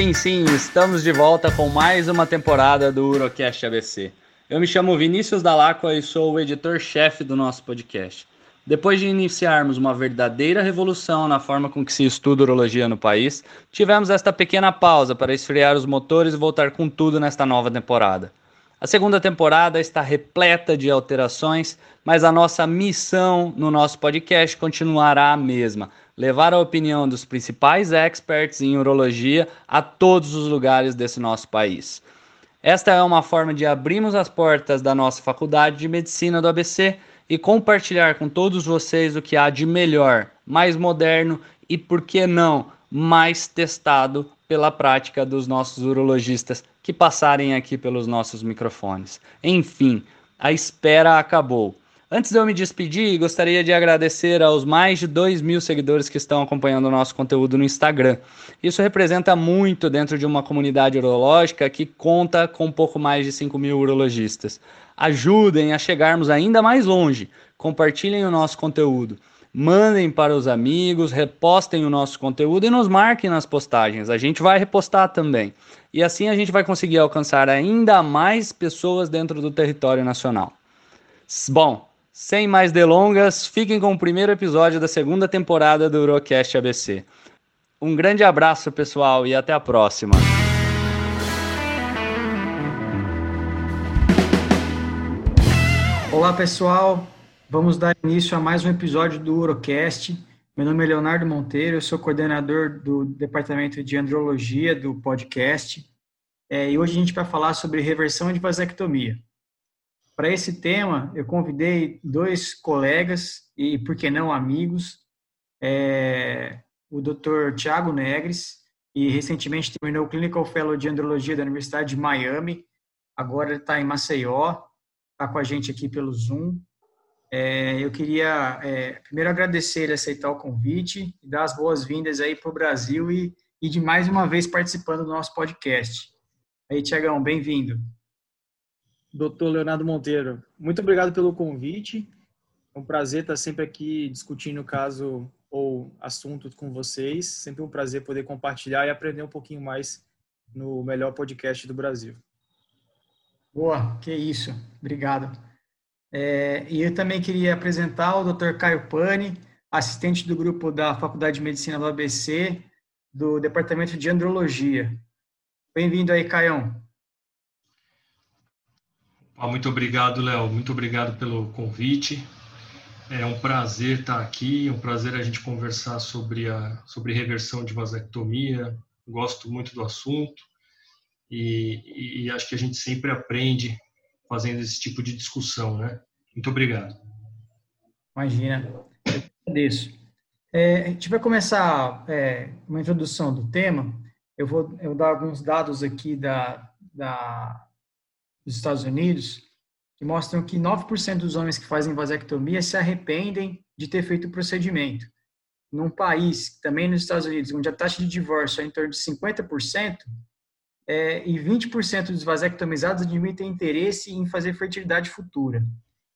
Sim, sim, estamos de volta com mais uma temporada do Urocast ABC. Eu me chamo Vinícius Dalacqua e sou o editor-chefe do nosso podcast. Depois de iniciarmos uma verdadeira revolução na forma com que se estuda urologia no país, tivemos esta pequena pausa para esfriar os motores e voltar com tudo nesta nova temporada. A segunda temporada está repleta de alterações, mas a nossa missão no nosso podcast continuará a mesma: levar a opinião dos principais experts em urologia a todos os lugares desse nosso país. Esta é uma forma de abrirmos as portas da nossa faculdade de medicina do ABC e compartilhar com todos vocês o que há de melhor, mais moderno e, por que não, mais testado pela prática dos nossos urologistas que passarem aqui pelos nossos microfones. Enfim, a espera acabou. Antes de eu me despedir, gostaria de agradecer aos mais de 2 mil seguidores que estão acompanhando o nosso conteúdo no Instagram. Isso representa muito dentro de uma comunidade urológica que conta com um pouco mais de 5 mil urologistas. Ajudem a chegarmos ainda mais longe. Compartilhem o nosso conteúdo. Mandem para os amigos, repostem o nosso conteúdo e nos marquem nas postagens. A gente vai repostar também. E assim a gente vai conseguir alcançar ainda mais pessoas dentro do território nacional. Bom, sem mais delongas, fiquem com o primeiro episódio da segunda temporada do Eurocast ABC. Um grande abraço, pessoal, e até a próxima. Olá, pessoal. Vamos dar início a mais um episódio do Urocast. Meu nome é Leonardo Monteiro, eu sou coordenador do Departamento de Andrologia do podcast. É, e hoje a gente vai falar sobre reversão de vasectomia. Para esse tema, eu convidei dois colegas e, por que não, amigos, é, o Dr. Tiago Negres, e recentemente terminou o Clinical Fellow de Andrologia da Universidade de Miami, agora ele está em Maceió, está com a gente aqui pelo Zoom. É, eu queria é, primeiro agradecer ele aceitar o convite e dar as boas-vindas aí para o Brasil e, e de mais uma vez participando do nosso podcast. Aí, Tiagão, bem-vindo. Doutor Leonardo Monteiro, muito obrigado pelo convite. É um prazer estar sempre aqui discutindo caso ou assunto com vocês. Sempre um prazer poder compartilhar e aprender um pouquinho mais no melhor podcast do Brasil. Boa, que isso. Obrigado. É, e eu também queria apresentar o Dr. Caio Pani, assistente do grupo da Faculdade de Medicina do ABC, do Departamento de Andrologia. Bem-vindo aí, Caião. Muito obrigado, Léo. Muito obrigado pelo convite. É um prazer estar aqui, é um prazer a gente conversar sobre a sobre reversão de vasectomia. Gosto muito do assunto e, e acho que a gente sempre aprende fazendo esse tipo de discussão, né? Muito obrigado. Imagina, agradeço. É, a gente vai começar é, uma introdução do tema. Eu vou eu vou dar alguns dados aqui da, da dos Estados Unidos, que mostram que 9% dos homens que fazem vasectomia se arrependem de ter feito o procedimento. Num país, também nos Estados Unidos, onde a taxa de divórcio é em torno de 50%, é, e 20% dos vasectomizados admitem interesse em fazer fertilidade futura.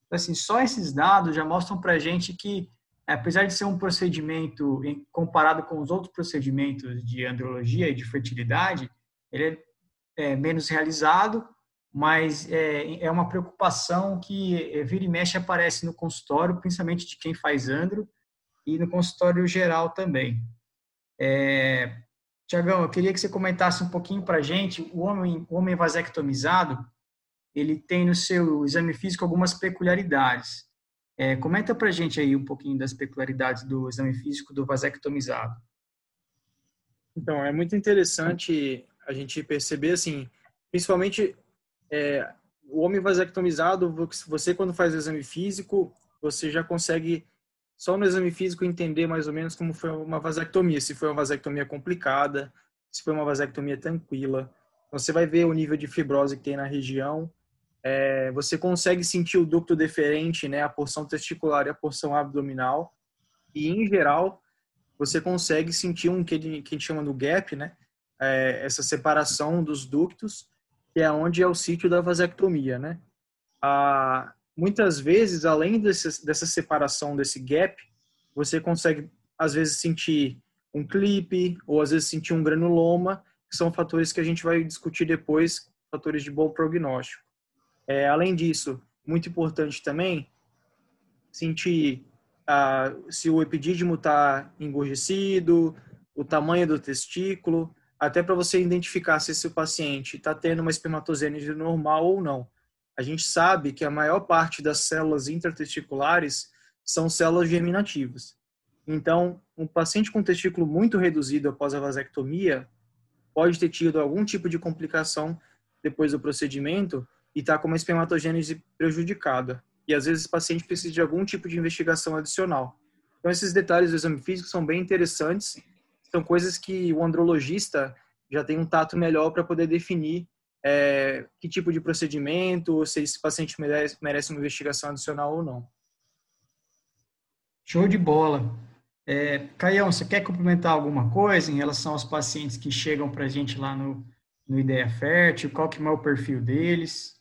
Então, assim, só esses dados já mostram para a gente que, apesar de ser um procedimento comparado com os outros procedimentos de andrologia e de fertilidade, ele é, é menos realizado mas é, é uma preocupação que é, vira e mexe aparece no consultório, principalmente de quem faz andro, e no consultório geral também. É, Tiagão, eu queria que você comentasse um pouquinho para a gente, o homem, o homem vasectomizado, ele tem no seu exame físico algumas peculiaridades. É, comenta para a gente aí um pouquinho das peculiaridades do exame físico do vasectomizado. Então, é muito interessante a gente perceber, assim, principalmente é, o homem vasectomizado, você quando faz o exame físico, você já consegue só no exame físico entender mais ou menos como foi uma vasectomia, se foi uma vasectomia complicada, se foi uma vasectomia tranquila. Então, você vai ver o nível de fibrose que tem na região. É, você consegue sentir o ducto deferente, né, a porção testicular e a porção abdominal. E, em geral, você consegue sentir um que a gente chama do gap, né, é, essa separação dos ductos que é onde é o sítio da vasectomia, né? Ah, muitas vezes, além desse, dessa separação, desse gap, você consegue, às vezes, sentir um clipe, ou às vezes sentir um granuloma, que são fatores que a gente vai discutir depois, fatores de bom prognóstico. É, além disso, muito importante também, sentir ah, se o epidídimo está engorjecido, o tamanho do testículo, até para você identificar se esse paciente está tendo uma espermatogênese normal ou não. A gente sabe que a maior parte das células intertesticulares são células germinativas. Então, um paciente com testículo muito reduzido após a vasectomia pode ter tido algum tipo de complicação depois do procedimento e está com uma espermatogênese prejudicada. E às vezes esse paciente precisa de algum tipo de investigação adicional. Então, esses detalhes do exame físico são bem interessantes. São coisas que o andrologista já tem um tato melhor para poder definir é, que tipo de procedimento, se esse paciente merece, merece uma investigação adicional ou não. Show de bola. É, Caião, você quer complementar alguma coisa em relação aos pacientes que chegam para a gente lá no, no Ideia Fértil? Qual que é o perfil deles?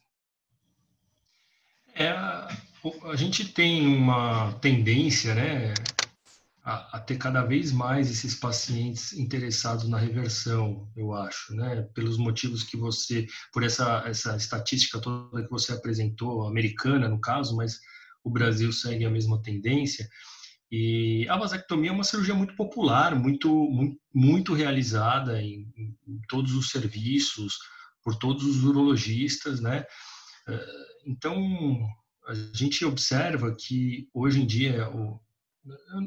É, a gente tem uma tendência, né, a, a, ter cada vez mais esses pacientes interessados na reversão, eu acho, né, pelos motivos que você, por essa essa estatística toda que você apresentou, americana no caso, mas o Brasil segue a mesma tendência. E a vasectomia é uma cirurgia muito popular, muito, muito, muito realizada em, em, todos os serviços, por todos os urologistas, né? Eh, então, a gente observa que hoje em dia,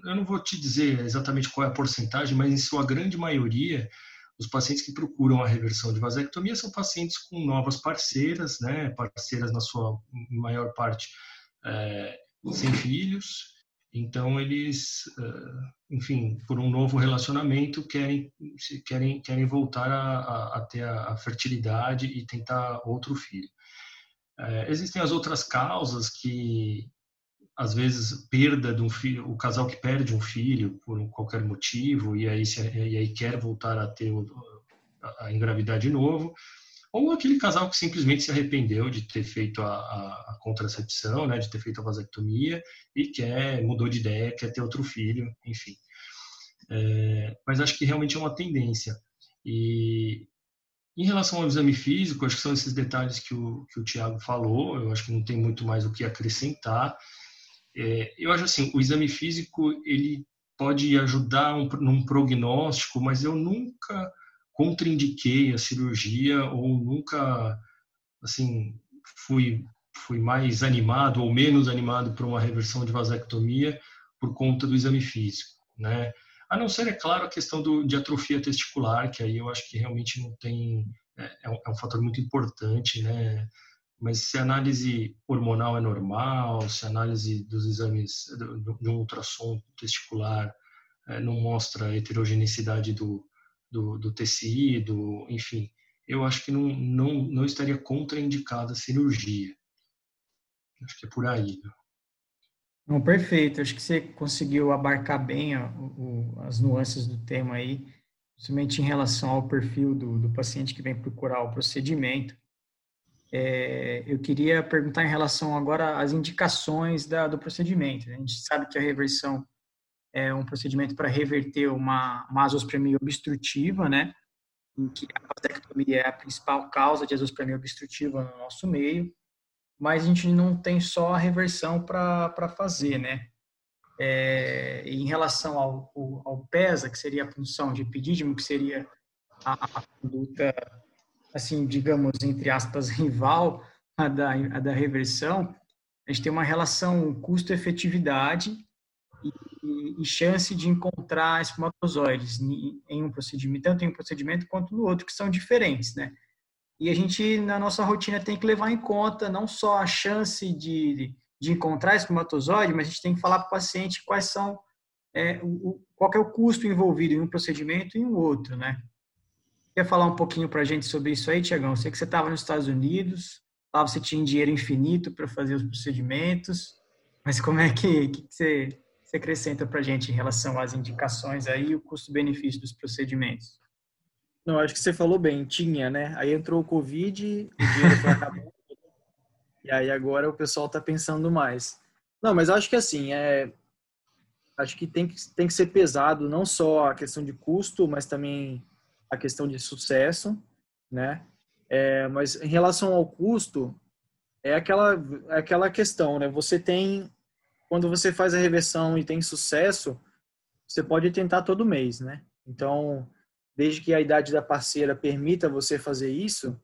eu não vou te dizer exatamente qual é a porcentagem, mas em sua grande maioria, os pacientes que procuram a reversão de vasectomia são pacientes com novas parceiras, né? Parceiras na sua maior parte é, sem filhos, então eles, enfim, por um novo relacionamento querem querem querem voltar a, a, a ter a, fertilidade e tentar outro filho. É, existem as outras causas que às vezes perda de um filho, o casal que perde um filho por qualquer motivo e aí se, e aí quer voltar a ter a engravidar de novo ou aquele casal que simplesmente se arrependeu de ter feito a, a, a, contracepção, né, de ter feito a vasectomia e quer mudou de ideia, quer ter outro filho, enfim. É, mas acho que realmente é uma tendência. E em relação ao exame físico, acho que são esses detalhes que o, que o Tiago falou, eu acho que não tem muito mais o que acrescentar. É, eu acho assim, o exame físico, ele pode ajudar um, num prognóstico, mas eu nunca contraindiquei a cirurgia ou nunca assim fui fui mais animado ou menos animado para uma reversão de vasectomia por conta do exame físico, né? A não ser, é claro, a questão do, de atrofia testicular, que aí eu acho que realmente não tem. É, é, um, é um, fator muito importante, né? Mas se a análise hormonal é normal, se a análise dos exames de um ultrassom testicular é, não mostra heterogeneidade do, do, do tecido, enfim, eu acho que não, não, não estaria contraindicada a cirurgia. Acho que é por aí. Né? Não, perfeito. Acho que você conseguiu abarcar bem ó, o, as nuances do tema aí, principalmente em relação ao perfil do, do paciente que vem procurar o procedimento. É, eu queria perguntar em relação agora às indicações da, do procedimento. A gente sabe que a reversão é um procedimento para reverter uma, uma azospermia obstrutiva, né? Em que a vasectomia é a principal causa de azospermia obstrutiva no nosso meio, mas a gente não tem só a reversão para fazer, né? É, em relação ao, ao, ao, PESA, que seria a função de epidídimo, que seria a, a conduta, assim, digamos, entre aspas, rival a da, da reversão, a gente tem uma relação custo-efetividade e, e, chance de encontrar espermatozoides em um procedimento, tanto em um procedimento quanto no outro, que são diferentes, né? E a gente, na nossa rotina, tem que levar em conta não só a chance de, de encontrar espermatozoide, mas a gente tem que falar para o paciente quais são, é, o, qual é o custo envolvido em um procedimento e em outro, né? Quer falar um pouquinho para a gente sobre isso aí, Tiagão? Sei que você estava nos Estados Unidos, lá você tinha dinheiro infinito para fazer os procedimentos, mas como é que, que você você acrescenta para a gente em relação às indicações aí o custo-benefício dos procedimentos? Não, acho que você falou bem, tinha, né? Aí entrou o Covid, o dinheiro foi acabando, e aí agora o pessoal está pensando mais. Não, mas acho que assim, é, acho que tem, que tem que ser pesado não só a questão de custo, mas também a questão de sucesso, né? É, mas em relação ao custo, é aquela, é aquela questão, né? Você tem, quando você faz a reversão e tem sucesso, você pode tentar todo mês, né? Então, desde que a idade da parceira permita você fazer isso,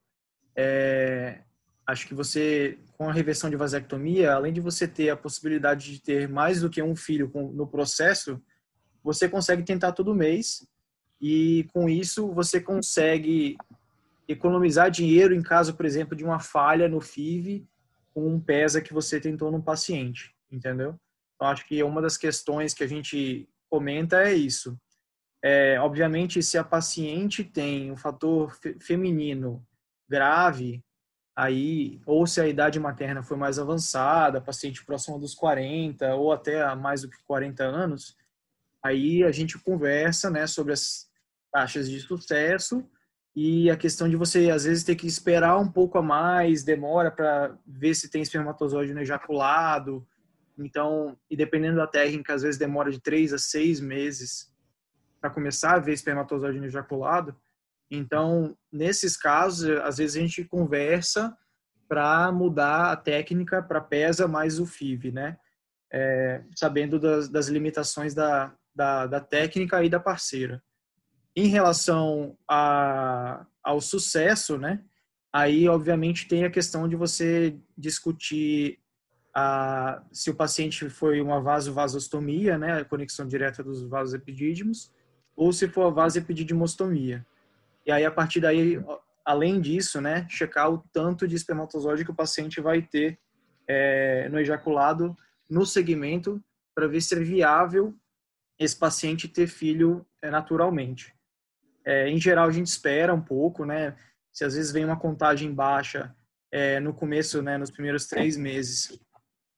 é, acho que você, com a reversão de vasectomia, além de você ter a possibilidade de ter mais do que um filho no processo, você consegue tentar todo mês e com isso você consegue economizar dinheiro em caso, por exemplo, de uma falha no FIV com um PESA que você tentou num paciente, entendeu? Então, acho que uma das questões que a gente comenta é isso. É, obviamente, se a paciente tem um fator feminino grave, aí, ou se a idade materna foi mais avançada, paciente próximo dos 40 ou até mais do que 40 anos, aí a gente conversa, né, sobre as taxas de sucesso e a questão de você às vezes ter que esperar um pouco a mais, demora para ver se tem espermatozoide no ejaculado. Então, e dependendo da técnica, às vezes demora de três a seis meses para começar a ver espermatozoide no ejaculado. Então, nesses casos, às vezes a gente conversa para mudar a técnica para PESA mais o FIV, né? É, sabendo das, das limitações da, da, da, técnica e da parceira. Em relação a, ao sucesso, né? Aí, obviamente, tem a questão de você discutir a, se o paciente foi uma vasovasostomia, né? A conexão direta dos vasos epidídimos, ou se for a vasepididimostomia. E aí, a partir daí, além disso, né, checar o tanto de espermatozoide que o paciente vai ter é, no ejaculado no segmento para ver se é viável esse paciente ter filho é, naturalmente. É, em geral, a gente espera um pouco, né? Se às vezes vem uma contagem baixa é, no começo, né, nos primeiros três meses,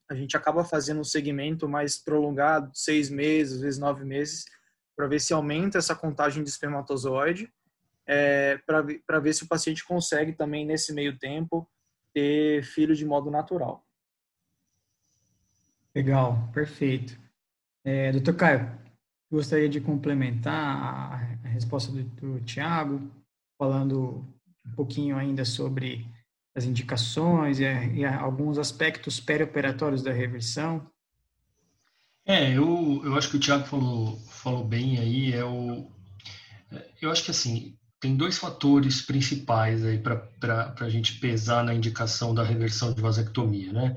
a gente acaba fazendo um segmento mais prolongado, seis meses, às vezes nove meses, para ver se aumenta essa contagem de espermatozoide é, para ver se o paciente consegue também, nesse meio tempo, ter filho de modo natural. Legal, perfeito. É, doutor Caio, gostaria de complementar a, resposta do, do Tiago, falando um pouquinho ainda sobre as indicações e, e alguns aspectos perioperatórios da reversão. É, eu, eu acho que o Tiago falou, falou bem aí, é o, eu acho que assim, tem dois fatores principais aí para a gente pesar na indicação da reversão de vasectomia, né?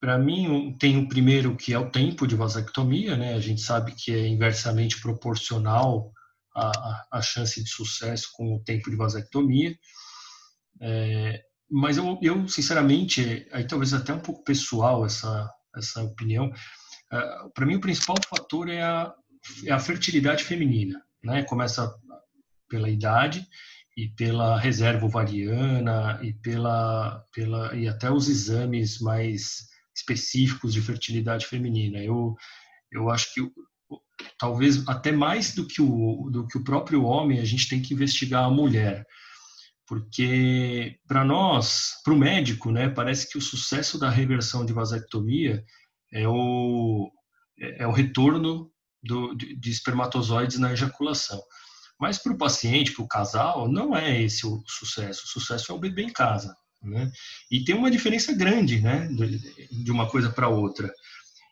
Para mim, tem o primeiro que é o tempo de vasectomia, né? A gente sabe que é inversamente proporcional a, a chance de sucesso com o tempo de vasectomia. É, mas eu, eu, sinceramente, aí talvez até um pouco pessoal essa, essa opinião, é, para mim o principal fator é a, é a fertilidade feminina, né? Começa pela idade e pela reserva ovariana e pela, pela e até os exames mais específicos de fertilidade feminina. Eu eu acho que talvez até mais do que o do que o próprio homem a gente tem que investigar a mulher porque para nós, para o médico, né, parece que o sucesso da reversão de vasectomia é o, é o retorno do, de, de espermatozoides na ejaculação. Mas para o paciente, para o casal, não é esse o sucesso. O sucesso é o bebê em casa. Né? E tem uma diferença grande né, de uma coisa para outra.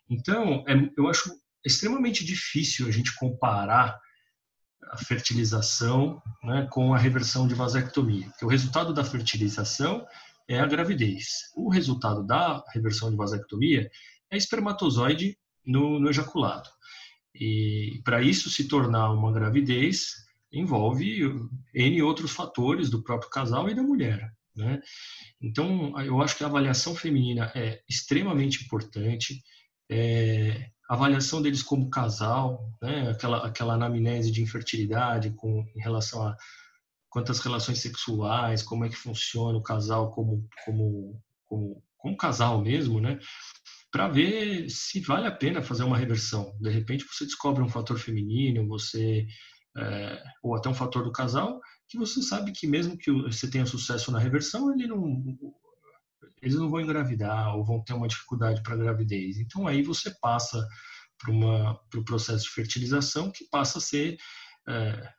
Então, é, eu acho extremamente difícil a gente comparar a fertilização né, com a reversão de vasectomia. Porque o resultado da fertilização é a gravidez. O resultado da reversão de vasectomia é espermatozoide no, no ejaculado. E para isso se tornar uma gravidez, envolve N outros fatores do próprio casal e da mulher. Né? Então, eu acho que a avaliação feminina é extremamente importante. É, a avaliação deles como casal, né? aquela, aquela anamnese de infertilidade com, em relação a quantas relações sexuais, como é que funciona o casal como, como, como, como casal mesmo, né? para ver se vale a pena fazer uma reversão. De repente você descobre um fator feminino, você é, ou até um fator do casal, que você sabe que mesmo que você tenha sucesso na reversão, ele não, eles não vão engravidar ou vão ter uma dificuldade para gravidez. Então aí você passa para o processo de fertilização que passa a ser é,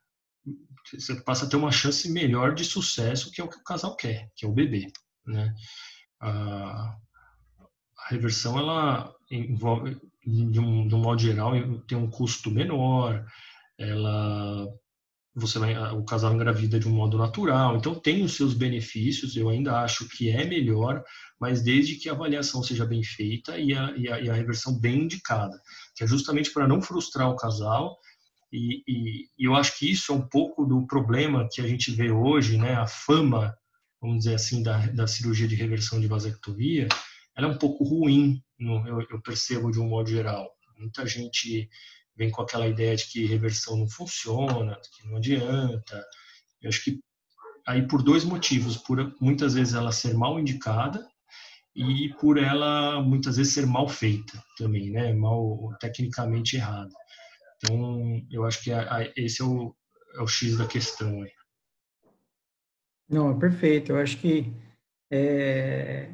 você passa a ter uma chance melhor de sucesso, que é o que o casal quer, que é o bebê, né? A, a reversão, ela envolve, de um, de um modo geral, tem um custo menor, ela você vai, o casal engravida de um modo natural, então tem os seus benefícios, eu ainda acho que é melhor, mas desde que a avaliação seja bem feita e a, e a, e a reversão bem indicada, que é justamente para não frustrar o casal, e, e, e, eu acho que isso é um pouco do problema que a gente vê hoje, né, a fama, vamos dizer assim, da, da cirurgia de reversão de vasectomia, ela é um pouco ruim, no, eu, eu percebo de um modo geral. Muita gente vem com aquela ideia de que reversão não funciona, que não adianta. Eu acho que aí por dois motivos, por muitas vezes ela ser mal indicada e por ela muitas vezes ser mal feita também, né? Mal tecnicamente errada. Então, eu acho que a, a, esse é o, é o X da questão aí. Não, é perfeito. Eu acho que é,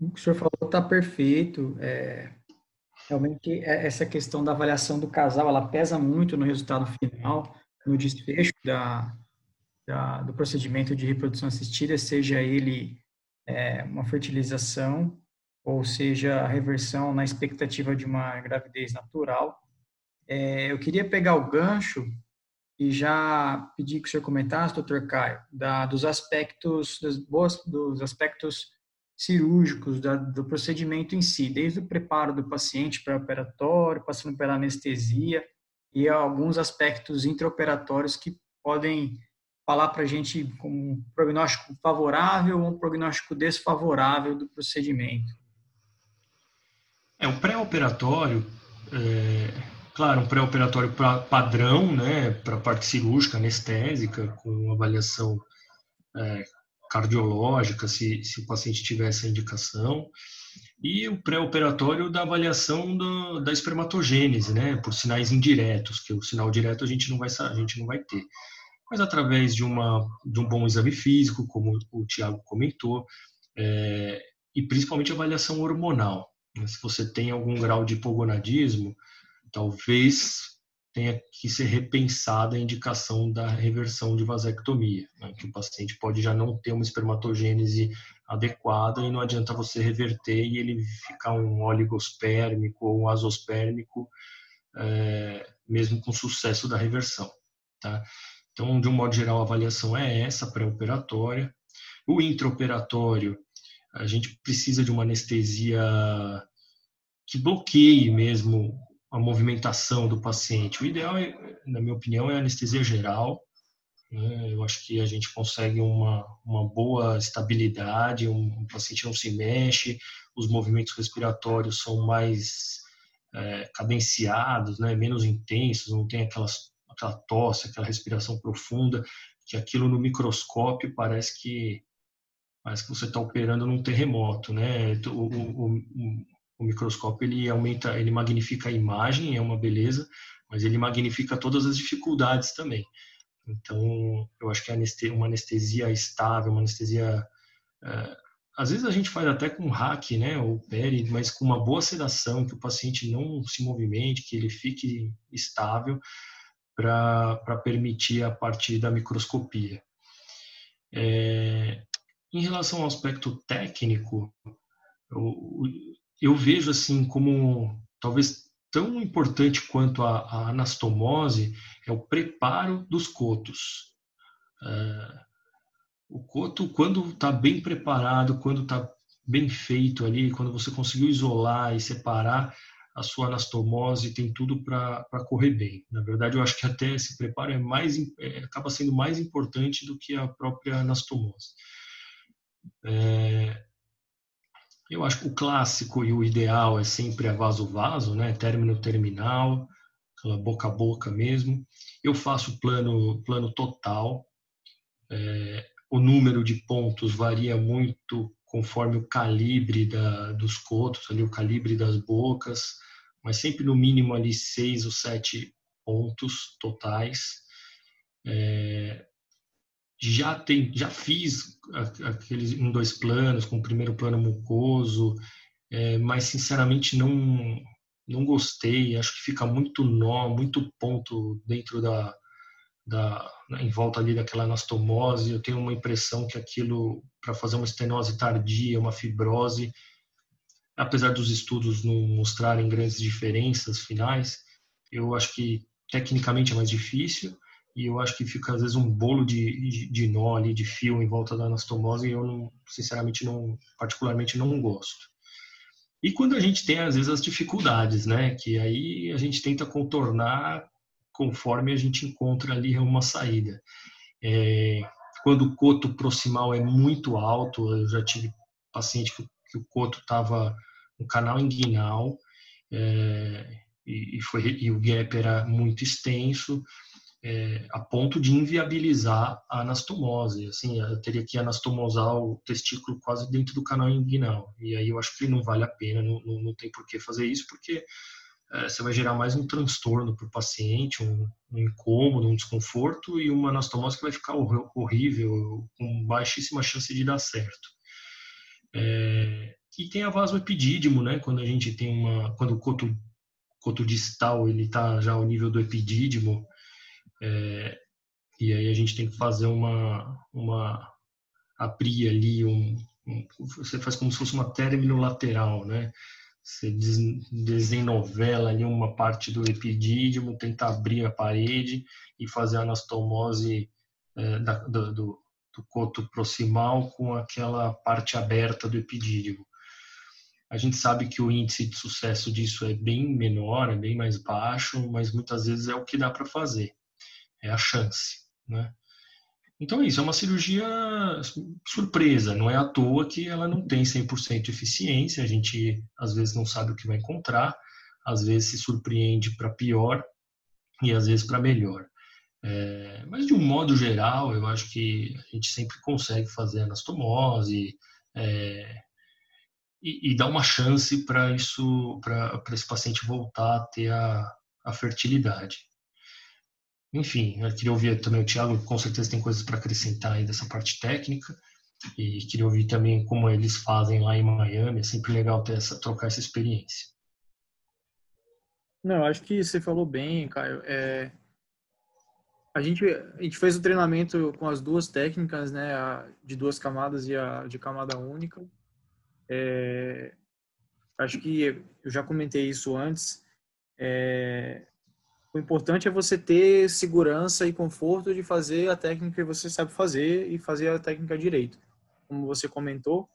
o que o senhor falou está perfeito. É, Realmente, é, essa questão da avaliação do casal, ela pesa muito no resultado final, no desfecho da, da do procedimento de reprodução assistida, seja ele é, uma fertilização ou seja a reversão na expectativa de uma gravidez natural. É, eu queria pegar o gancho e já pedir que o senhor comentasse, doutor Caio, da, dos aspectos, das boas, dos aspectos cirúrgicos da, do procedimento em si, desde o preparo do paciente para operatório, passando pela anestesia e alguns aspectos intraoperatórios que podem falar para a gente com um prognóstico favorável ou um prognóstico desfavorável do procedimento. É, o pré-operatório, é, claro, um pré-operatório padrão, né, para parte cirúrgica, anestésica, com avaliação é, cardiológica, se, se o paciente tiver essa indicação, e o pré-operatório da avaliação do, da espermatogênese, né, por sinais indiretos, que o sinal direto a gente não vai, a gente não vai ter. Mas através de, uma, de um bom exame físico, como o Tiago comentou, é, e principalmente avaliação hormonal. Né, se você tem algum grau de hipogonadismo, talvez tenha que ser repensada a indicação da reversão de vasectomia, né? que o paciente pode já não ter uma espermatogênese adequada e não adianta você reverter e ele ficar um oligospermico ou um azospérmico, é, mesmo com sucesso da reversão. Tá? Então, de um modo geral, a avaliação é essa, pré-operatória. O intraoperatório, a gente precisa de uma anestesia que bloqueie mesmo a movimentação do paciente. O ideal, é, na minha opinião, é anestesia geral. Né? Eu acho que a gente consegue uma, uma boa estabilidade, um, o paciente não se mexe, os movimentos respiratórios são mais é, cadenciados, né? menos intensos, não tem aquelas, aquela tosse, aquela respiração profunda, que aquilo no microscópio parece que parece que você está operando num terremoto, né? O, o, o, o microscópio ele aumenta, ele magnifica a imagem, é uma beleza, mas ele magnifica todas as dificuldades também. Então, eu acho que uma anestesia estável, uma anestesia. É, às vezes a gente faz até com hack, né, ou peri, mas com uma boa sedação, que o paciente não se movimente, que ele fique estável, para permitir a partir da microscopia. É, em relação ao aspecto técnico, o, eu vejo assim como talvez tão importante quanto a, a anastomose é o preparo dos cotos. É, o coto, quando está bem preparado, quando está bem feito ali, quando você conseguiu isolar e separar a sua anastomose, tem tudo para correr bem. Na verdade, eu acho que até esse preparo é mais, é, acaba sendo mais importante do que a própria anastomose. É, eu acho que o clássico e o ideal é sempre a vaso-vaso, né? Término terminal, aquela boca a boca mesmo. Eu faço plano, plano total. É, o número de pontos varia muito conforme o calibre da, dos cotos, ali o calibre das bocas, mas sempre no mínimo ali seis ou sete pontos totais. É, já tem, já fiz aqueles um dois planos com o primeiro plano mucoso, é, mas sinceramente não não gostei. Acho que fica muito nó, muito ponto dentro da da, em volta ali daquela anastomose. Eu tenho uma impressão que aquilo, para fazer uma estenose tardia, uma fibrose, apesar dos estudos não mostrarem grandes diferenças finais, eu acho que tecnicamente é mais difícil e eu acho que fica às vezes um bolo de, de, de nó ali, de fio em volta da anastomose e eu não, sinceramente não, particularmente não gosto. E quando a gente tem às vezes as dificuldades, né, que aí a gente tenta contornar conforme a gente encontra ali uma saída. É, quando o coto proximal é muito alto, eu já tive paciente que, que o coto estava no canal inguinal é, e, e, foi, e o gap era muito extenso, é, a ponto de inviabilizar a anastomose. Assim, eu teria que anastomosar o testículo quase dentro do canal inguinal. E aí eu acho que não vale a pena, não, não, não tem por que fazer isso, porque é, você vai gerar mais um transtorno para o paciente, um, um, incômodo, um desconforto e uma anastomose que vai ficar horrível, com baixíssima chance de dar certo. É, e tem a vasoepidídimo, né? Quando a gente tem uma, quando o coto, coto distal ele está já ao nível do epidídimo, é, e aí a gente tem que fazer uma, uma abrir ali um, um, você faz como se fosse uma lateral, né? Você desenovela ali uma parte do epidídimo, tenta abrir a parede e fazer a anastomose é, da, do, do, do coto proximal com aquela parte aberta do epidídimo. A gente sabe que o índice de sucesso disso é bem menor, é bem mais baixo, mas muitas vezes é o que dá para fazer, é a chance, né? Então é isso, é uma cirurgia surpresa, não é à toa que ela não tem 100% de eficiência, a gente às vezes não sabe o que vai encontrar, às vezes se surpreende para pior e às vezes para melhor. É, mas de um modo geral, eu acho que a gente sempre consegue fazer anastomose é, e, e dar uma chance para isso, para esse paciente voltar a ter a, a fertilidade. Enfim, eu queria ouvir também o Thiago, com certeza tem coisas para acrescentar aí dessa parte técnica. E queria ouvir também como eles fazem lá em Miami. É sempre legal ter essa, trocar essa experiência. Não, acho que você falou bem, Caio. É, a, gente, a gente fez o treinamento com as duas técnicas, né? A de duas camadas e a de camada única. É, acho que eu já comentei isso antes. É, o importante é você ter segurança e conforto de fazer a técnica que você sabe fazer e fazer a técnica direito. Como você comentou,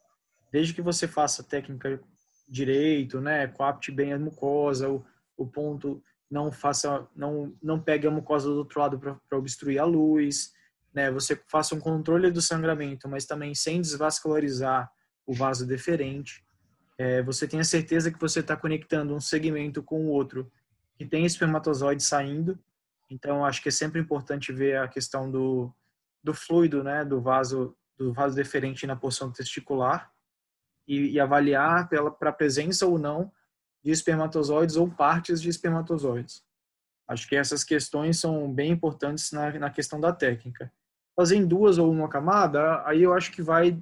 desde que você faça a técnica direito, né, coapte bem a mucosa, o, o ponto não faça, não não pegue a mucosa do outro lado para obstruir a luz, né, você faça um controle do sangramento, mas também sem desvascularizar o vaso deferente. É, você tenha certeza que você está conectando um segmento com o outro que tem espermatozoide saindo. Então, acho que é sempre importante ver a questão do, do fluido, né, do vaso, do vaso deferente na porção testicular e, e avaliar para a presença ou não de espermatozoides ou partes de espermatozoides. Acho que essas questões são bem importantes na, na questão da técnica. Fazer em duas ou uma camada, aí eu acho que vai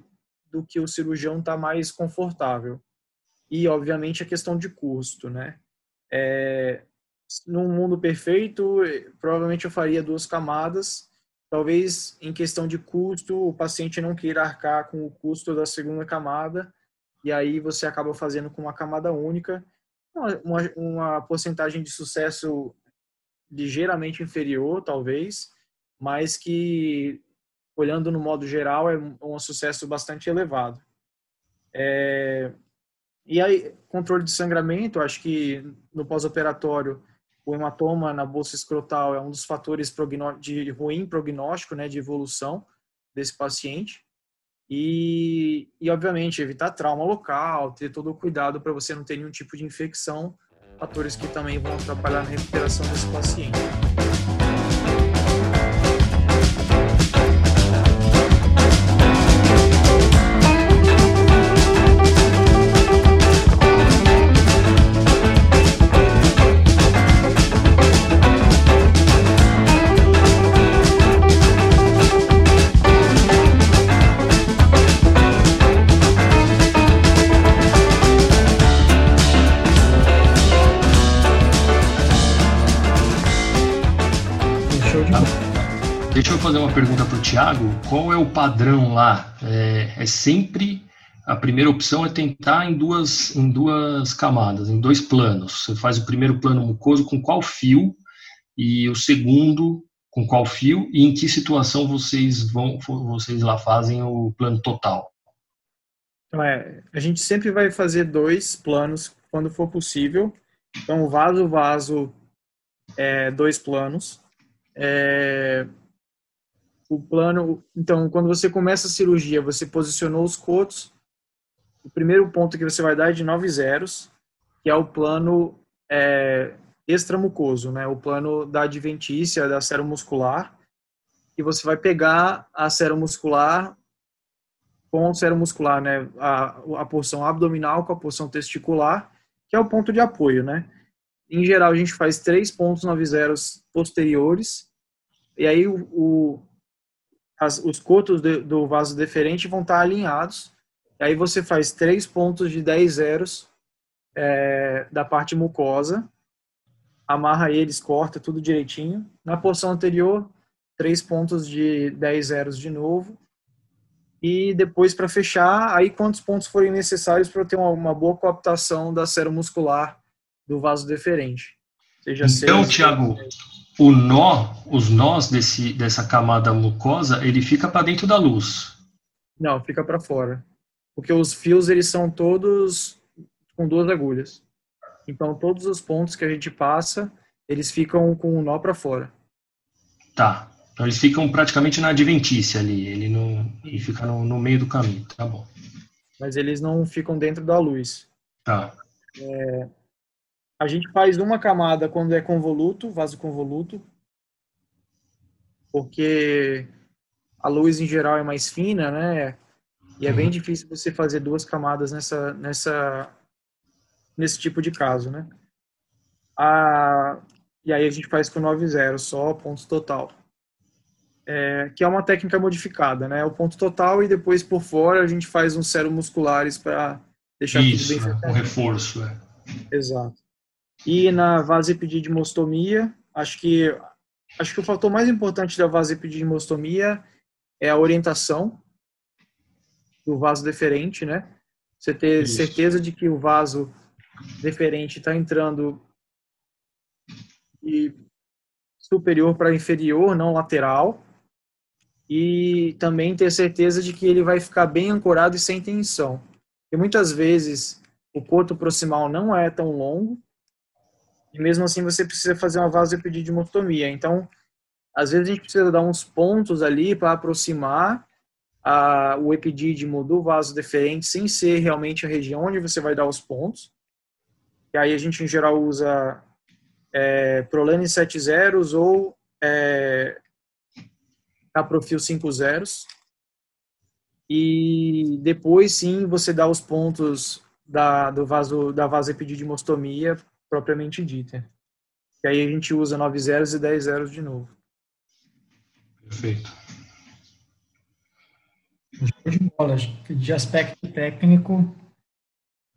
do que o cirurgião está mais confortável. E, obviamente, a questão de custo, né? É, num mundo perfeito, provavelmente eu faria duas camadas. Talvez em questão de custo, o paciente não queira arcar com o custo da segunda camada, e aí você acaba fazendo com uma camada única. Uma, uma porcentagem de sucesso ligeiramente inferior, talvez, mas que, olhando no modo geral, é um sucesso bastante elevado. É, e aí, controle de sangramento, acho que no pós-operatório o hematoma na bolsa escrotal é um dos fatores de ruim prognóstico, né, de evolução desse paciente. E, e, obviamente, evitar trauma local, ter todo o cuidado para você não ter nenhum tipo de infecção, fatores que também vão atrapalhar na recuperação desse paciente. Pergunta para o Tiago. Qual é o padrão lá? É, é, sempre a primeira opção é tentar em duas, em duas camadas, em dois planos. Você faz o primeiro plano mucoso com qual fio e o segundo com qual fio e em que situação vocês vão vocês lá fazem o plano total. Então é, a gente sempre vai fazer dois planos quando for possível. Então vaso vaso é, dois planos. É, o plano, então, quando você começa a cirurgia, você posicionou os cotos. O primeiro ponto que você vai dar é de 9 zeros, que é o plano é, extramucoso, né? O plano da adventícia, da muscular. E você vai pegar a muscular com o muscular, né? A, a porção abdominal com a porção testicular, que é o ponto de apoio, né? Em geral, a gente faz três pontos 9 zeros posteriores. E aí o as, os cotos de, do vaso deferente vão estar alinhados. Aí você faz três pontos de 10 zeros é, da parte mucosa, amarra eles, corta tudo direitinho. Na posição anterior, três pontos de 10 zeros de novo. E depois, para fechar, aí quantos pontos forem necessários para ter uma, uma, boa coaptação da muscular do vaso deferente. Seja então, Tiago, o nó, os nós desse, dessa camada mucosa, ele fica para dentro da luz. Não, fica para fora. Porque os fios, eles são todos com duas agulhas. Então, todos os pontos que a gente passa, eles ficam com o nó para fora. Tá. Então, eles ficam praticamente na adventícia ali. Ele, não, ele fica no, no meio do caminho. Tá bom. Mas eles não ficam dentro da luz. Tá. É, a gente faz uma camada quando é convoluto, vaso convoluto, porque a luz em geral é mais fina, né? E é bem uhum. difícil você fazer duas camadas nessa, nessa, nesse tipo de caso, né? A, e aí a gente faz com 9 0 só ponto total. É, que é uma técnica modificada, né? O ponto total e depois por fora a gente faz uns musculares para deixar Isso, tudo bem é, um reforço, é. Exato. E na vasepididimostomia, acho que acho que o fator mais importante da vasepididimostomia é a orientação do vaso deferente, né? Você ter Isso. certeza de que o vaso deferente está entrando de superior para inferior, não lateral. E também ter certeza de que ele vai ficar bem ancorado e sem tensão. Porque muitas vezes o coto proximal não é tão longo e mesmo assim você precisa fazer uma vasopedidimotomia. Então, às vezes a gente precisa dar uns pontos ali para aproximar a, o epidídimo do vaso deferente sem ser realmente a região onde você vai dar os pontos. E aí a gente em geral usa é, Prolene 7 zeros ou é, Caprofil 5 zeros. E depois sim você dá os pontos da, do vaso, da vasopedidimostomia propriamente dita. E aí a gente usa 9 zeros e 10 zeros de novo. Perfeito. De bola. De aspecto técnico,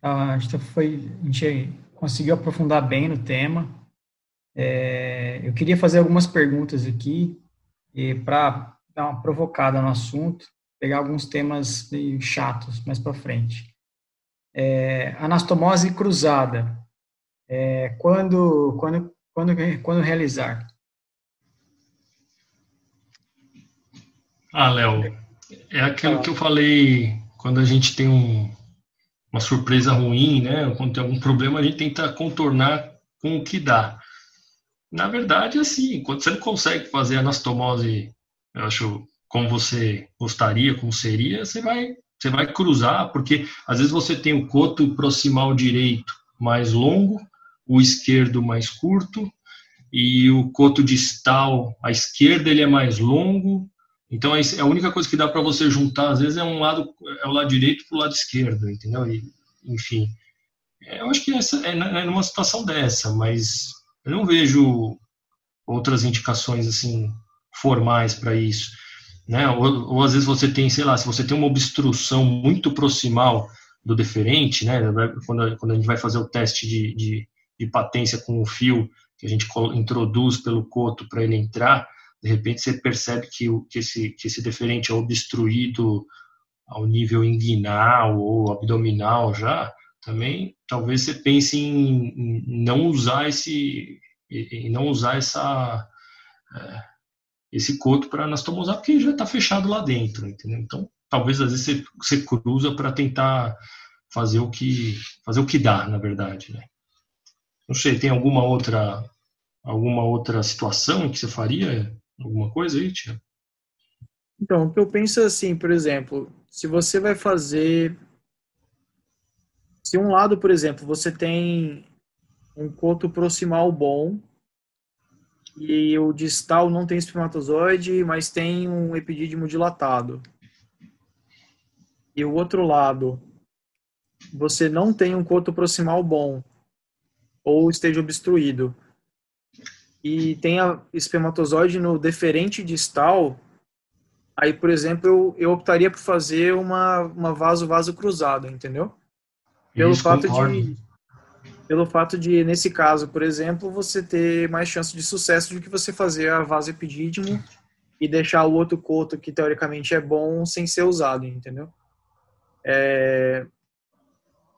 a gente, foi, a gente conseguiu aprofundar bem no tema. É, eu queria fazer algumas perguntas aqui para dar uma provocada no assunto, pegar alguns temas chatos mais para frente. É, anastomose cruzada. É, quando, quando, quando, quando realizar? Ah, Léo, é aquilo que eu falei quando a gente tem um, uma surpresa ruim, né? Quando tem algum problema, a gente tenta contornar com o que dá. Na verdade, assim, quando você não consegue fazer anastomose, eu acho, como você gostaria, como seria, você vai, você vai cruzar, porque às vezes você tem o coto proximal direito mais longo o esquerdo mais curto e o coto distal à esquerda ele é mais longo. Então é a única coisa que dá para você juntar às vezes é um lado é o lado direito para o lado esquerdo, entendeu? E, enfim, é, eu acho que essa é, é numa situação dessa, mas eu não vejo outras indicações assim formais para isso, né? Ou, ou, às vezes você tem, sei lá, se você tem uma obstrução muito proximal do deferente, né? Quando, quando a gente vai fazer o teste de, de de patência com o fio que a gente introduz pelo coto para ele entrar, de repente você percebe que, o, que, esse, que esse deferente é obstruído ao nível inguinal ou abdominal já, também talvez você pense em, em não usar esse em não usar essa é, esse coto para anastomosar porque já está fechado lá dentro, entendeu? Então talvez às vezes você, você cruza para tentar fazer o que fazer o que dá, na verdade, né? Não sei, tem alguma outra alguma outra situação que você faria alguma coisa aí, Tia? Então, o que eu penso é assim, por exemplo, se você vai fazer se um lado, por exemplo, você tem um coto proximal bom e o distal não tem espermatozoide, mas tem um epidídimo dilatado. E o outro lado, você não tem um coto proximal bom ou esteja obstruído e tenha espermatozoide no deferente distal, aí, por exemplo, eu, eu optaria por fazer uma, uma vaso-vaso cruzado, entendeu? Pelo Isso, fato de pelo fato de, nesse caso, por exemplo, você ter mais chance de sucesso do que você fazer a vaso epidídimo e deixar o outro coto, que teoricamente é bom, sem ser usado, entendeu? É...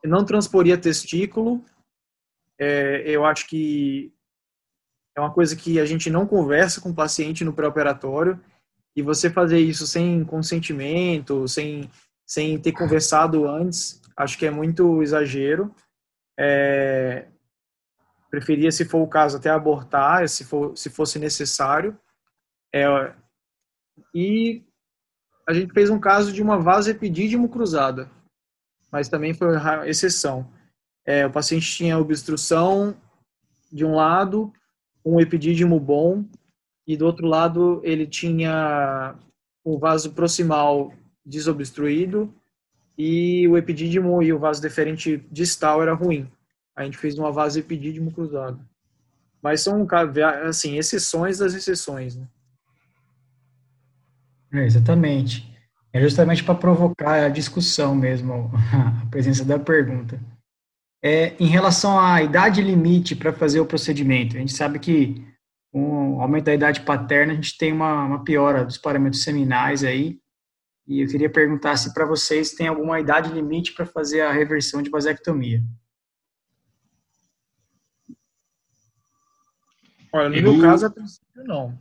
Não transporia testículo. É, eu acho que é uma coisa que a gente não conversa com o paciente no pré-operatório. E você fazer isso sem consentimento, sem, sem ter conversado antes, acho que é muito exagero. É, preferia, se for o caso, até abortar, se, for, se fosse necessário. É, e a gente fez um caso de uma vasepidídimo cruzada, mas também foi exceção. É, o paciente tinha obstrução de um lado, um epidídimo bom, e do outro lado ele tinha o vaso proximal desobstruído e o epidídimo e o vaso deferente distal era ruim. A gente fez uma vaso epidídimo cruzado. Mas são, assim, exceções das exceções, né? É, exatamente. É justamente para provocar a discussão mesmo, a presença da pergunta. É, em relação à idade limite para fazer o procedimento, a gente sabe que com o aumento da idade paterna, a gente tem uma, uma piora dos parâmetros seminais aí, e eu queria perguntar se para vocês tem alguma idade limite para fazer a reversão de vasectomia. Olha, no eu... meu caso, a princípio, não.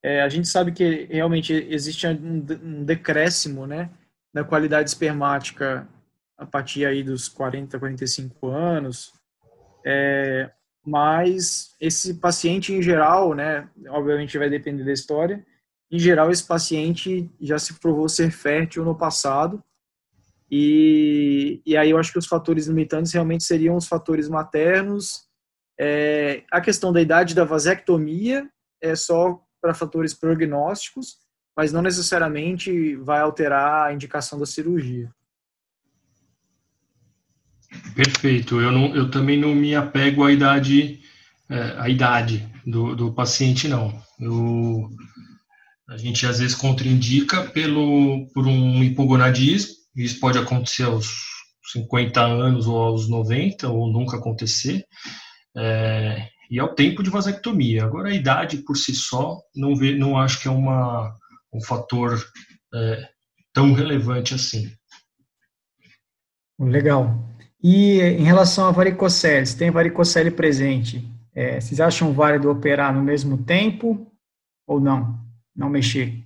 É, a gente sabe que realmente existe um, decréscimo, né, na qualidade espermática a partir aí dos 40, 45 anos. É, mas esse paciente em geral, né, obviamente vai depender da história, em geral, esse paciente já se provou ser fértil no passado. E, e aí eu acho que os fatores limitantes realmente seriam os fatores maternos. É, a questão da idade da vasectomia é só para fatores prognósticos, mas não necessariamente vai alterar a indicação da cirurgia. Perfeito. Eu, não, eu também não me apego à idade, é, à idade do, do paciente, não. Eu a gente às vezes contraindica pelo, por um hipogonadismo, isso pode acontecer aos 50 anos ou aos 90, ou nunca acontecer, é, e ao tempo de vasectomia. Agora, a idade por si só, não, vê, não acho que é uma, um fator é, tão relevante assim. Legal. E em relação a varicocele, se tem varicocele presente, é, vocês acham válido operar no mesmo tempo ou não? não mexer?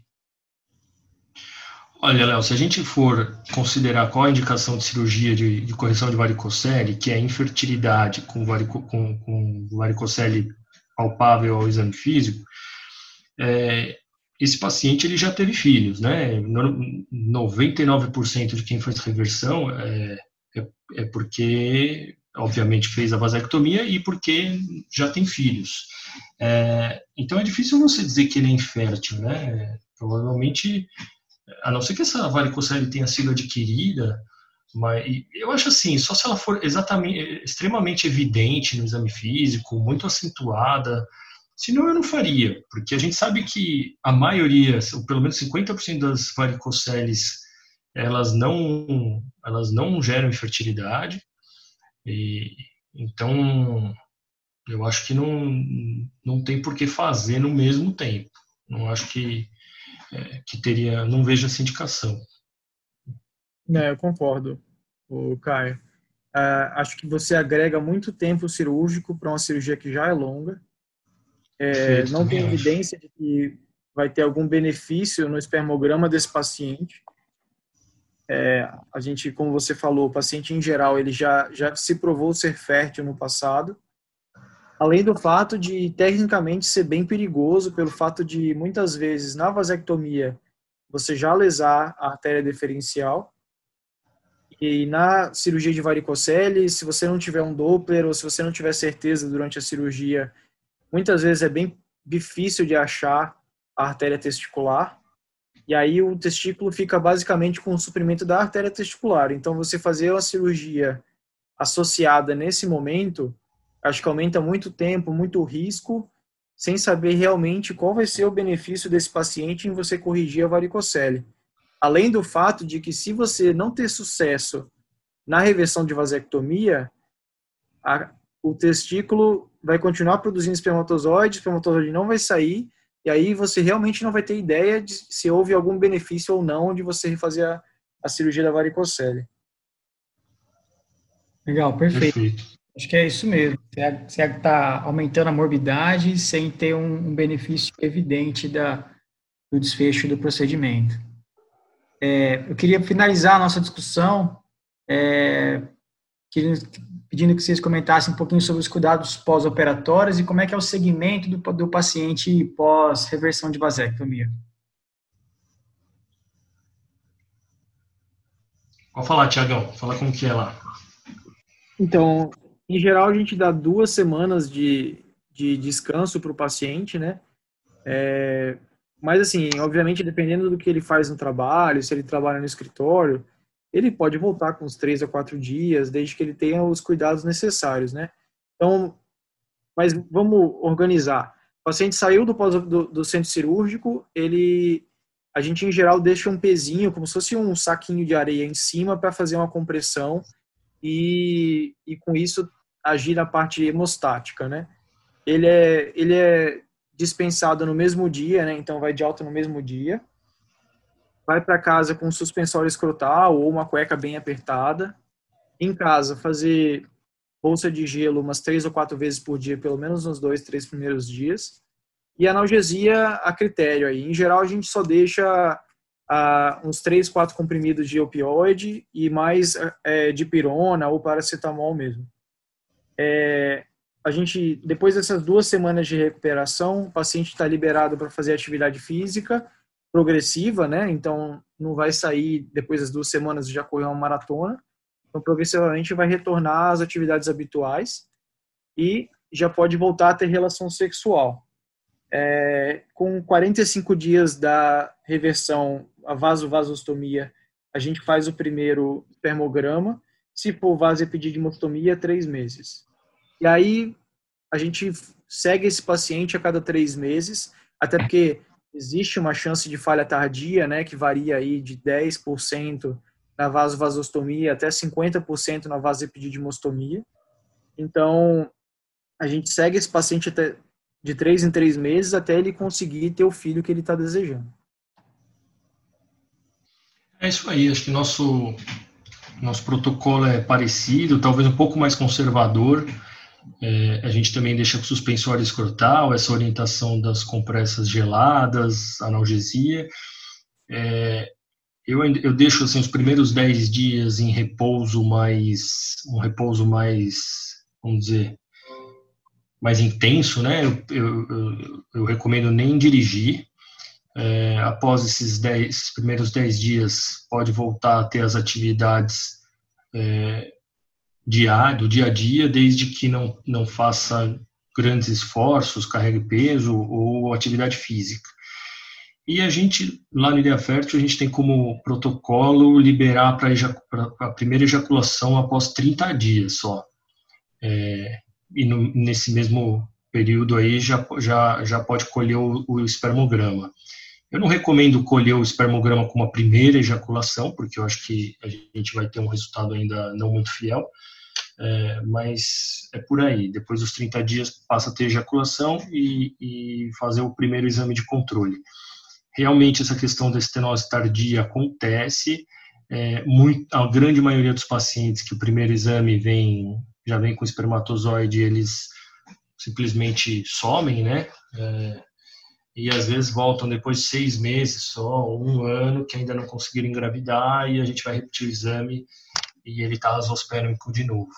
Olha, Léo, se a gente for considerar qual a indicação de cirurgia de, de correção de varicocele, que é infertilidade com, varico, com, com varicocele palpável ao exame físico, é, esse paciente ele já teve filhos, né? 99% de quem faz reversão é, é, é, porque, obviamente, fez a vasectomia e porque já tem filhos. É, então é difícil você dizer que ele é infértil, né? Provavelmente, a não ser que essa varicocele tenha sido adquirida, mas eu acho assim, só se ela for exatamente, extremamente evidente no exame físico, muito acentuada, senão eu não faria, porque a gente sabe que a maioria, ou pelo menos 50% das varicoceles, elas não, elas não geram infertilidade, e, então eu acho que não, não tem por que fazer no mesmo tempo. Não acho que, é, que teria, não vejo essa indicação. É, eu concordo, o Caio. Uh, acho que você agrega muito tempo cirúrgico para uma cirurgia que já é longa. É, não tem evidência de que vai ter algum benefício no espermograma desse paciente. É, a gente, como você falou, o paciente em geral ele já já se provou ser fértil no passado. Além do fato de tecnicamente ser bem perigoso pelo fato de muitas vezes na vasectomia você já lesar a artéria deferencial e na cirurgia de varicocele, se você não tiver um Doppler ou se você não tiver certeza durante a cirurgia, muitas vezes é bem difícil de achar a artéria testicular. E aí o testículo fica basicamente com o suprimento da artéria testicular. Então você fazer uma cirurgia associada nesse momento, acho que aumenta muito tempo, muito risco, sem saber realmente qual vai ser o benefício desse paciente em você corrigir a varicocele. Além do fato de que se você não ter sucesso na reversão de vasectomia, a, o testículo vai continuar produzindo espermatozoide, o espermatozoide não vai sair, e aí você realmente não vai ter ideia de se houve algum benefício ou não de você refazer a, a cirurgia da varicocele. Legal, perfeito. perfeito. Acho que é isso mesmo. Você está aumentando a morbidade sem ter um, um benefício evidente da, do desfecho do procedimento. É, eu queria finalizar a nossa discussão é, pedindo que vocês comentassem um pouquinho sobre os cuidados pós-operatórios e como é que é o segmento do, do paciente pós-reversão de vasectomia. Pode falar, Tiagão. Fala como que é lá. Então, em geral, a gente dá duas semanas de, de descanso para o paciente, né? É, mas, assim, obviamente, dependendo do que ele faz no trabalho, se ele trabalha no escritório, ele pode voltar com uns três a quatro dias, desde que ele tenha os cuidados necessários, né? Então, mas vamos organizar. O paciente saiu do, do, do centro cirúrgico, ele, a gente em geral deixa um pezinho, como se fosse um saquinho de areia em cima para fazer uma compressão e, e com isso agir na parte hemostática, né? Ele é, ele é dispensado no mesmo dia, né? Então vai de alta no mesmo dia. Vai para casa com suspensório escrotal ou uma cueca bem apertada. Em casa fazer bolsa de gelo umas três ou quatro vezes por dia, pelo menos nos dois, três primeiros dias. E analgesia a critério aí. Em geral a gente só deixa uh, uns três, quatro comprimidos de opioide e mais uh, de pirona ou paracetamol mesmo. É, a gente, depois dessas duas semanas de recuperação, o paciente está liberado para fazer atividade física progressiva, né? Então, não vai sair depois das duas semanas já correr uma maratona. Então, progressivamente vai retornar às atividades habituais e já pode voltar a ter relação sexual. É, com 45 dias da reversão, a vasovasostomia, a gente faz o primeiro espermograma. Se for vasepididimostomia, três meses. E aí a gente segue esse paciente a cada três meses, até porque existe uma chance de falha tardia, né, que varia aí de 10% na vasovasostomia até 50% na vasepididimostomia. Então, a gente segue esse paciente até de três em três meses até ele conseguir ter o filho que ele está desejando. É isso aí, acho que nosso, nosso protocolo é parecido, talvez um pouco mais conservador, é, a gente também deixa com suspensório escrotal, essa orientação das compressas geladas, analgesia. É, eu, eu deixo assim, os primeiros 10 dias em repouso mais, um repouso mais, vamos dizer, mais intenso, né? Eu, eu, eu, eu recomendo nem dirigir. É, após esses, dez, esses primeiros 10 dias, pode voltar a ter as atividades é, diário, do dia a dia, desde que não, não faça grandes esforços, carregue peso ou atividade física. E a gente, lá no Ideia Fértil, a gente tem como protocolo liberar para a primeira ejaculação após 30 dias só. É, e no, nesse mesmo período aí já, já, já pode colher o, o espermograma. Eu não recomendo colher o espermograma com uma primeira ejaculação, porque eu acho que a gente vai ter um resultado ainda não muito fiel, é, mas é por aí. Depois dos 30 dias passa a ter ejaculação e, e fazer o primeiro exame de controle. Realmente essa questão da estenose tardia acontece, é, muito, a grande maioria dos pacientes que o primeiro exame vem já vem com espermatozoide, eles simplesmente somem, né? É, e às vezes voltam depois de seis meses só, um ano, que ainda não conseguiram engravidar, e a gente vai repetir o exame e ele está azospérmico de novo.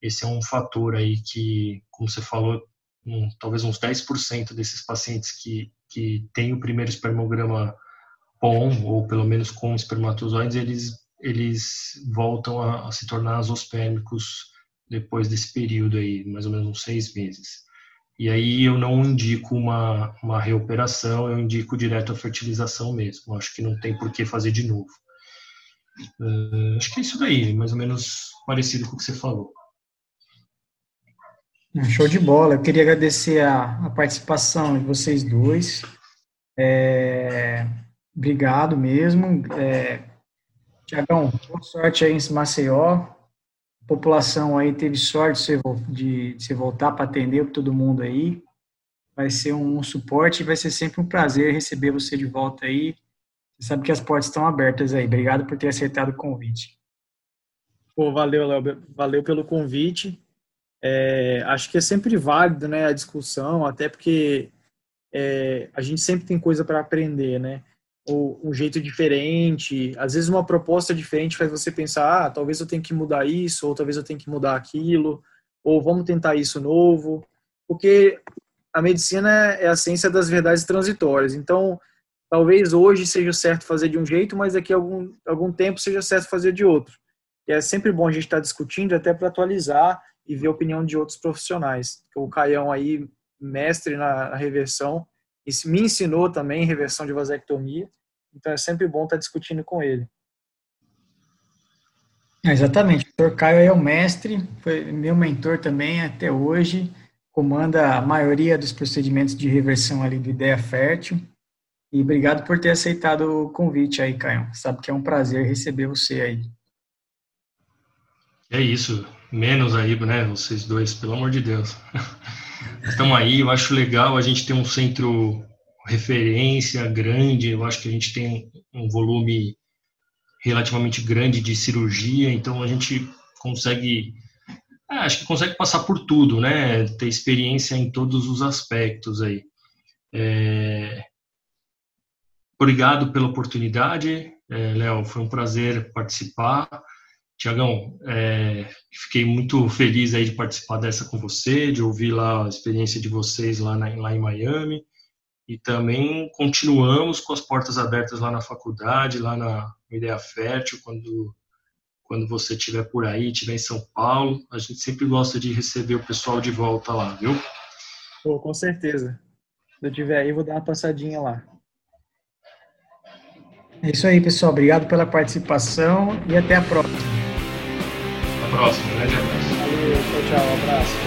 Esse é um fator aí que, como você falou, um, talvez uns 10% desses pacientes que, que têm o primeiro espermograma bom, ou pelo menos com espermatozoides, eles, eles voltam a, a se tornar azospérmicos depois desse período aí, mais ou menos uns seis meses. E aí eu não indico uma, uma reoperação, eu indico direto a fertilização mesmo. Acho que não tem por que fazer de novo. Uh, acho que é isso daí, mais ou menos parecido com o que você falou. Show de bola. Eu queria agradecer a, a participação de vocês dois. É, obrigado mesmo. É, Tiagão, boa sorte aí em Maceió. A população aí teve sorte de, de, voltar para atender todo mundo aí. Vai ser um, um suporte e vai ser sempre um prazer receber você de volta aí. Você sabe que as portas estão abertas aí. Obrigado por ter aceitado o convite. Pô, valeu, Léo. Valeu pelo convite. É, acho que é sempre válido né, a discussão, até porque é, a gente sempre tem coisa para aprender, né? Ou um jeito diferente, às vezes uma proposta diferente faz você pensar, ah, talvez eu tenha que mudar isso, ou talvez eu tenha que mudar aquilo, ou vamos tentar isso novo, porque a medicina é a ciência das verdades transitórias. Então, talvez hoje seja certo fazer de um jeito, mas daqui a algum, algum tempo seja certo fazer de outro. E é sempre bom a gente estar discutindo até para atualizar e ver a opinião de outros profissionais. O Caião aí, mestre na, reversão, me ensinou também reversão de vasectomia, então é sempre bom estar discutindo com ele. É, exatamente, o Dr. Caio é o mestre, foi meu mentor também até hoje, comanda a maioria dos procedimentos de reversão ali do Ideia Fértil, e obrigado por ter aceitado o convite aí, Caio. Sabe que é um prazer receber você aí. É isso menos aí, né, vocês dois, pelo amor de Deus. Estamos aí, eu acho legal a gente ter um centro referência grande, eu acho que a gente tem um volume relativamente grande de cirurgia, então a gente consegue, é, acho que consegue passar por tudo, né, ter experiência em todos os aspectos aí. É... Obrigado pela oportunidade, é, Léo, foi um prazer participar. Tiagão, é, fiquei muito feliz aí de participar dessa com você, de ouvir lá a experiência de vocês lá, na, lá em Miami. E também continuamos com as portas abertas lá na faculdade, lá na Ideia Fértil, quando, quando você estiver por aí, estiver em São Paulo. A gente sempre gosta de receber o pessoal de volta lá, viu? Pô, com certeza. Se eu estiver aí, vou dar uma passadinha lá. É isso aí, pessoal. Obrigado pela participação e até a próxima próxima. Grande abraço. Tchau, tchau. Um abraço.